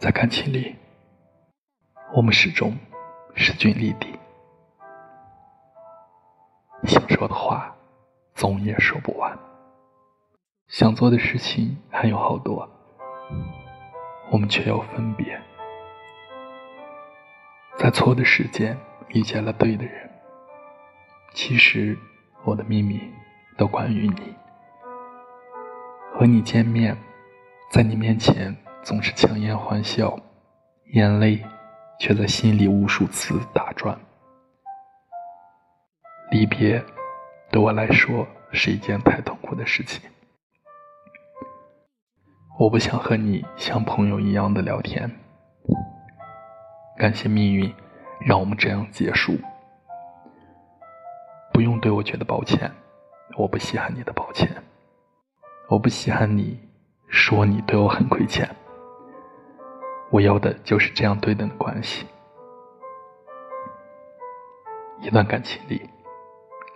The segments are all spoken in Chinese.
在感情里，我们始终势均力敌。想说的话，总也说不完；想做的事情还有好多，我们却要分别。在错的时间遇见了对的人，其实我的秘密都关于你。和你见面，在你面前总是强颜欢笑，眼泪却在心里无数次打转。离别对我来说是一件太痛苦的事情，我不想和你像朋友一样的聊天。感谢命运让我们这样结束，不用对我觉得抱歉，我不稀罕你的抱歉。我不稀罕你说你对我很亏欠，我要的就是这样对等的关系。一段感情里，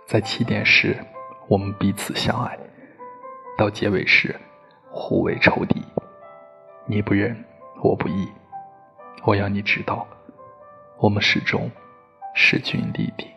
在起点时我们彼此相爱，到结尾时互为仇敌。你不仁，我不义。我要你知道，我们始终势均力敌。